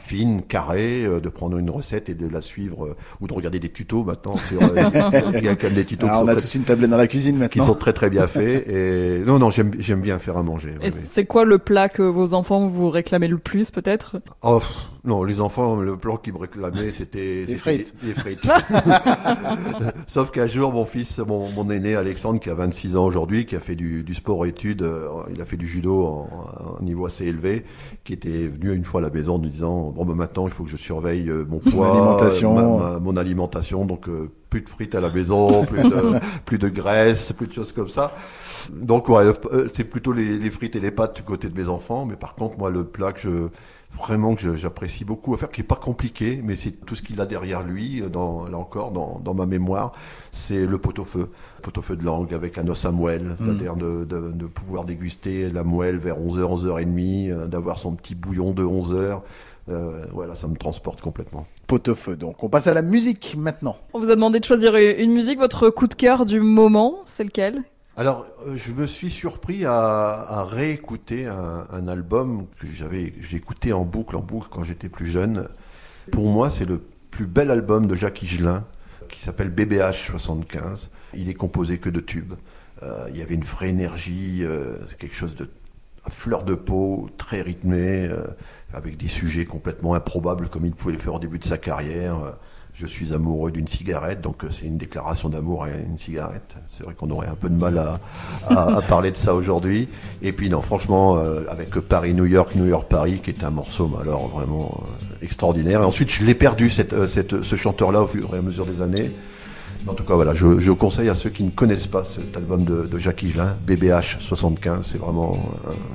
fines, carrées, euh, de prendre une recette et de la suivre euh, ou de regarder des tutos maintenant. Sur, euh, il y a quand même des tutos Alors, qui, on sont a très, tous une tablette dans la cuisine qui maintenant. sont très très bien faits. Et non, non, j'aime, j'aime bien faire à manger. Et oui. c'est quoi le plat que vos enfants vous réclamaient le plus peut-être? Oh, non, les enfants, le plan qu'ils me réclamaient, c'était c'était frites. Les frites. Sauf qu'un jour, mon fils, mon, mon aîné Alexandre, qui a 26 ans aujourd'hui, qui a fait du, du sport études, euh, il a fait du judo en, en- un niveau assez élevé, qui était venu une fois à la maison en nous disant bon, ben, maintenant, il faut que je surveille euh, mon poids, alimentation. euh, ma- ma- mon alimentation, donc euh, plus de frites à la maison, plus de, plus de graisse, plus de choses comme ça. Donc ouais, c'est plutôt les, les frites et les pâtes du côté de mes enfants, mais par contre moi le plat que je vraiment que j'apprécie beaucoup à faire, qui est pas compliqué, mais c'est tout ce qu'il a derrière lui, dans, là encore dans, dans ma mémoire, c'est le pot-au-feu, pot-au-feu de langue avec un os à moelle, c'est-à-dire de, de, de pouvoir déguster la moelle vers 11h, 11h30, euh, d'avoir son petit bouillon de 11h. Euh, voilà, ça me transporte complètement. Pot-au-feu donc. On passe à la musique maintenant. On vous a demandé de choisir une musique, votre coup de cœur du moment, c'est lequel? Alors, euh, je me suis surpris à, réécouter un, album que j'avais, j'ai écouté en boucle, en boucle quand j'étais plus jeune. Pour moi, c'est le plus bel album de Jacques Higelin, qui s'appelle BBH 75. Il est composé que de tubes. Euh, il y avait une vraie énergie, euh, quelque chose de fleur de peau, très rythmé, euh, avec des sujets complètement improbables comme il pouvait le faire au début de sa carrière. Je suis amoureux d'une cigarette, donc euh, c'est une déclaration d'amour à une cigarette. C'est vrai qu'on aurait un peu de mal à, à- parler de ça aujourd'hui. Et puis non, franchement, euh, avec Paris-New York, New York-Paris, qui est un morceau, alors vraiment euh, extraordinaire. Et ensuite, je l'ai perdu, cette, cette- ce chanteur-là, au fur et à mesure des années. En tout cas, voilà, je, je conseille à ceux qui ne connaissent pas cet album de, Jacques Higelin, BBH 75, c'est vraiment,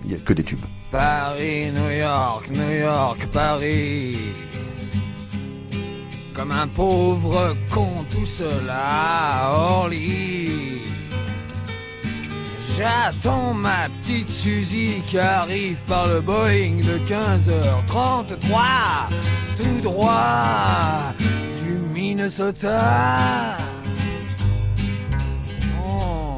il n'y a que des tubes. Paris, New York, New York, Paris. Comme un pauvre con tout à Orly. J'attends ma petite Suzy qui arrive par le Boeing de 15h33, tout droit du Minnesota. Oh.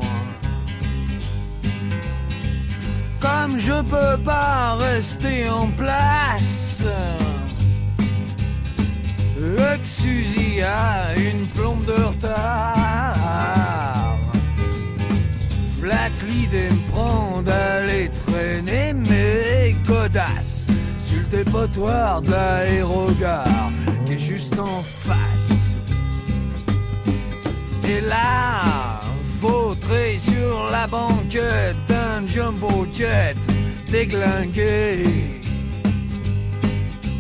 Comme je peux pas rester en place, Suzy a une plombe de retard. Flac l'idée me prend d'aller traîner mes godasses sur le dépotoir de qui est juste en face. Et là, vautré sur la banquette d'un jumbo jet déglingué.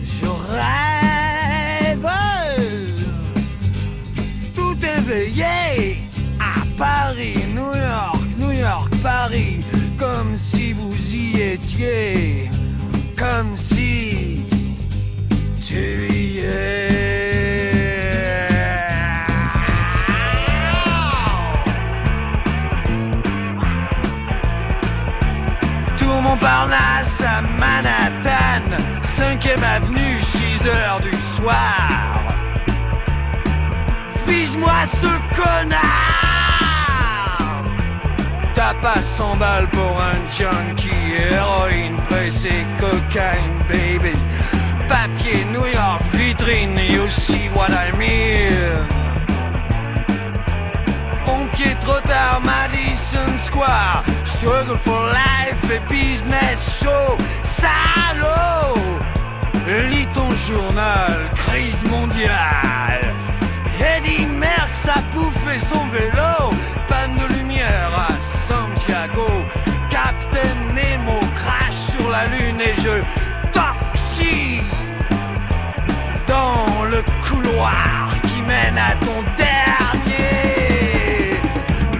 Je réveillez à Paris, New York, New York, Paris, comme si vous y étiez, comme si tu y es. Montparnasse à Manhattan, 5ème avenue, 6 du soir. Vise-moi ce connard. T'as pas 100 balles pour un junkie Héroïne, pressée, cocaine, baby. Papier, New York, vitrine You see what I mean. Pompier, trop tard, Madison Square. Struggle for life et business show journal, crise mondiale Eddie Merckx a bouffé son vélo, panne de lumière à Santiago. Captain Nemo crache sur la lune et je toxie dans le couloir qui mène à ton dernier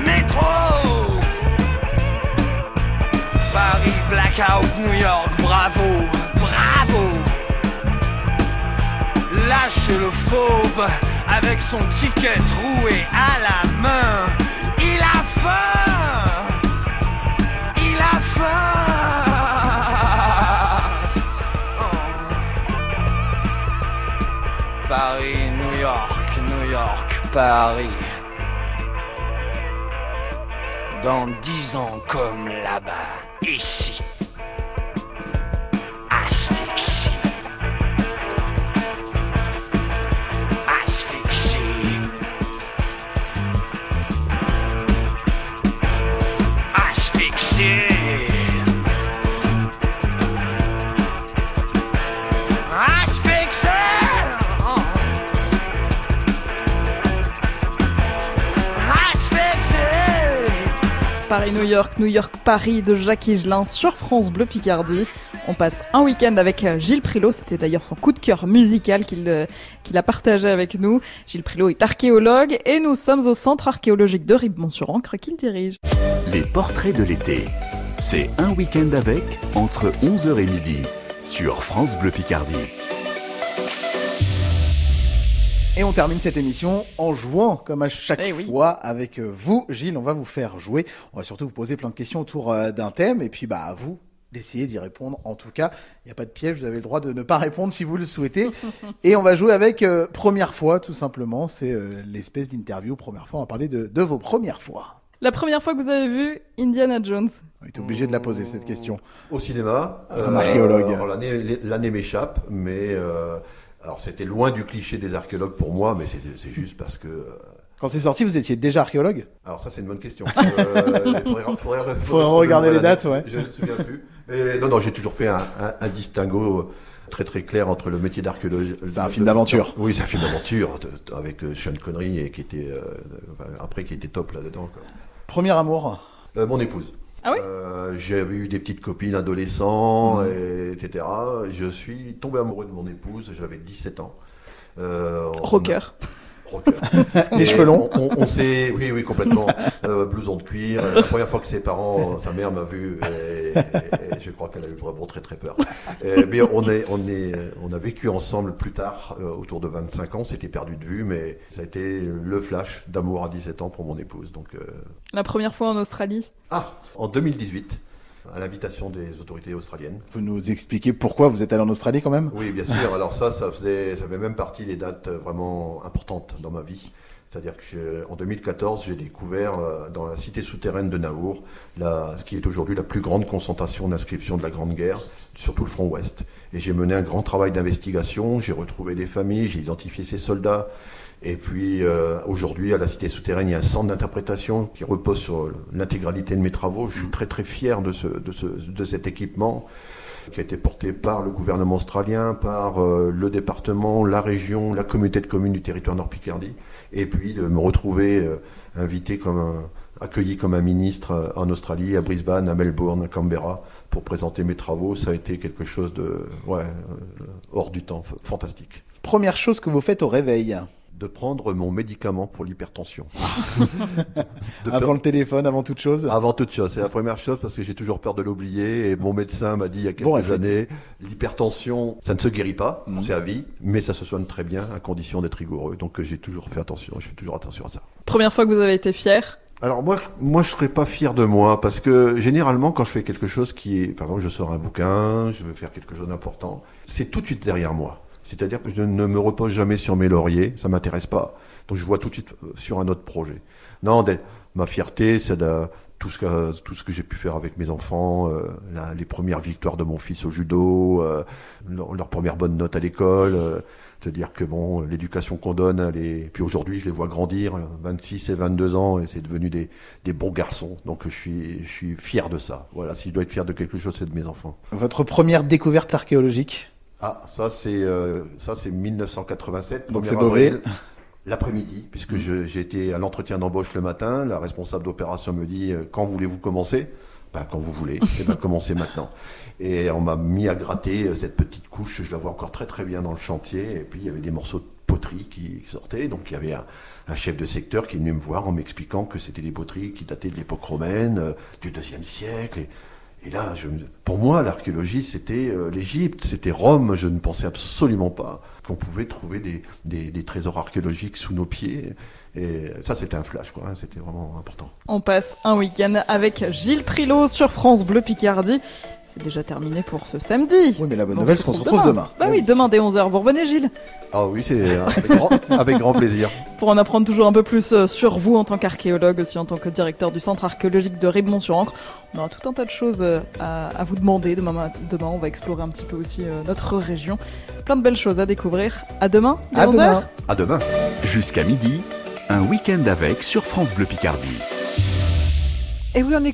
métro. Paris, blackout, New Lâche le fauve avec son ticket troué à la main. Il a faim Il a faim Oh. Paris, New York, New York, Paris. Dans dix ans comme là-bas, ici. Asphyxie. Paris, New York, New York, Paris de Jacques Higelin sur France Bleu Picardie. On passe un week-end avec euh, Gilles Prilot. C'était d'ailleurs son coup de cœur musical qu'il euh, a partagé avec nous. Gilles Prilot est archéologue et nous sommes au centre archéologique de Ribemont-sur-Ancre qu'il dirige. Les portraits de l'été. C'est un week-end avec entre 11h et midi sur France Bleu Picardie. Et on termine cette émission en jouant, comme à chaque Eh oui. fois, avec euh, vous, Gilles. On va vous faire jouer. On va surtout vous poser plein de questions autour euh, d'un thème. Et puis, bah, à vous d'essayer d'y répondre. En tout cas, il n'y a pas de piège. Vous avez le droit de ne pas répondre si vous le souhaitez. Et on va jouer avec euh, première fois, tout simplement. C'est euh, l'espèce d'interview. Première fois, on va parler de, de vos premières fois. La première fois que vous avez vu Indiana Jones On est obligé de la poser, cette question. Au cinéma. Un archéologue. L'année l'année m'échappe, mais euh, alors c'était loin du cliché des archéologues pour moi, mais c'est juste parce que. euh, Quand c'est sorti, vous étiez déjà archéologue? Alors ça c'est une bonne question. Euh, il faudrait, faudrait- faudrait Faudrait se regarder les dates, ouais. Je ne me souviens plus. Mais non, non, j'ai toujours fait un, un- un distinguo très très clair entre le métier d'archéologue. C'est un film d'aventure. Oui, c'est un film d'aventure avec euh, Sean Connery et qui était euh, après qui était top là-dedans. Premier amour? Euh, mon épouse. Ah oui Euh, J'avais eu des petites copines adolescents, et- etc. Je suis tombé amoureux de mon épouse, j'avais 17 ans. Euh, Rocker. Rocker. Les cheveux longs. On, on- s'est, oui, oui, complètement. Euh, blouson de cuir. La première fois que ses parents, sa mère m'a vu, et, et- et je crois qu'elle a eu vraiment très très peur. Et- mais on est, on est, on a vécu ensemble plus tard, euh, autour de 25 ans. C'était perdu de vue, mais ça a été le flash d'amour à 17 ans pour mon épouse. Donc, euh, La première fois en Australie? Ah, en 2018, à l'invitation des autorités australiennes. Vous nous expliquez pourquoi vous êtes allé en Australie quand même? Oui, bien sûr. Alors ça, ça faisait, ça fait même partie des dates vraiment importantes dans ma vie. C'est-à-dire que en 2014, j'ai découvert euh, dans la cité souterraine de Naour, la, ce qui est aujourd'hui la plus grande concentration d'inscriptions de la Grande Guerre sur tout le front ouest. Et j'ai mené un grand travail d'investigation, j'ai retrouvé des familles, j'ai identifié ces soldats. Et puis euh, aujourd'hui, à la cité souterraine, il y a un centre d'interprétation qui repose sur l'intégralité de mes travaux. Je suis très très fier de, ce, de, ce, de cet équipement qui a été porté par le gouvernement australien, par euh, le département, la région, la communauté de communes du territoire Nord-Picardie, et puis de me retrouver euh, invité comme un, accueilli comme un ministre euh, en Australie, à Brisbane, à Melbourne, à Canberra, pour présenter mes travaux, ça a été quelque chose de ouais, euh, hors du temps, fantastique. Première chose que vous faites au réveil de prendre mon médicament pour l'hypertension. Avant peur- le téléphone, avant toute chose. Avant toute chose, c'est la première chose parce que j'ai toujours peur de l'oublier et mon médecin m'a dit il y a quelques Bon années, l'hypertension, ça ne se guérit pas, Mhm. c'est à vie, mais ça se soigne très bien à condition d'être rigoureux. Donc euh, j'ai toujours fait attention, je fais toujours attention à ça. Première fois que vous avez été fier? Alors moi, moi je serais pas fier de moi parce que généralement quand je fais quelque chose qui est, par exemple, je sors un bouquin, je veux faire quelque chose d'important, c'est tout de suite derrière moi. C'est-à-dire que je ne me repose jamais sur mes lauriers, ça m'intéresse pas. Donc je vois tout de suite euh, sur un autre projet. Non, ma fierté, c'est tout ce que tout ce que j'ai pu faire avec mes enfants, euh, les premières victoires de mon fils au judo, euh, leur, leur première bonne note à l'école. euh, te dire que bon, l'éducation qu'on donne, elle puis aujourd'hui je les vois grandir, euh, 26 et 22 ans, et c'est devenu des, des bons garçons. Donc je suis, je suis fier de ça. Voilà, si je dois être fier de quelque chose, c'est de mes enfants. Votre première découverte archéologique? Ah, ça c'est euh, ça c'est 1987. Donc 1er c'est avril, L'après-midi, puisque été à l'entretien d'embauche le matin, la responsable d'opération me dit euh, quand voulez-vous commencer? Ben, quand vous voulez, et ben commencez maintenant. Et on m'a mis à gratter euh, cette petite couche, je la vois encore très très bien dans le chantier, et puis il y avait des morceaux de poterie qui sortaient, donc il y avait un, un chef de secteur qui est venu me voir en m'expliquant que c'était des poteries qui dataient de l'époque romaine, euh, du deuxième siècle, et, et là, pour moi, l'archéologie, c'était euh, l'Égypte, c'était Rome. Je ne pensais absolument pas qu'on pouvait trouver des trésors archéologiques sous nos pieds. Et ça, c'était un flash, quoi. hein, C'était vraiment important. On passe un week-end avec Gilles Prilot sur France Bleu Picardie. C'est déjà terminé pour ce samedi. Oui, mais la bonne On nouvelle, c'est qu'on se retrouve demain. Bah oui, demain dès 11h. Vous revenez Gilles? Ah oui, c'est euh, avec, grand, avec grand plaisir. Pour en apprendre toujours un peu plus euh, sur vous en tant qu'archéologue, aussi en tant que directeur du centre archéologique de Ribemont-sur-Ancre. On aura tout un tas de choses euh, à, à vous demander. Demain, demain, on va explorer un petit peu aussi notre région. Plein de belles choses à découvrir. À demain, dès À 11h. demain. À demain. Jusqu'à midi, un week-end avec sur France Bleu Picardie. Et oui, on est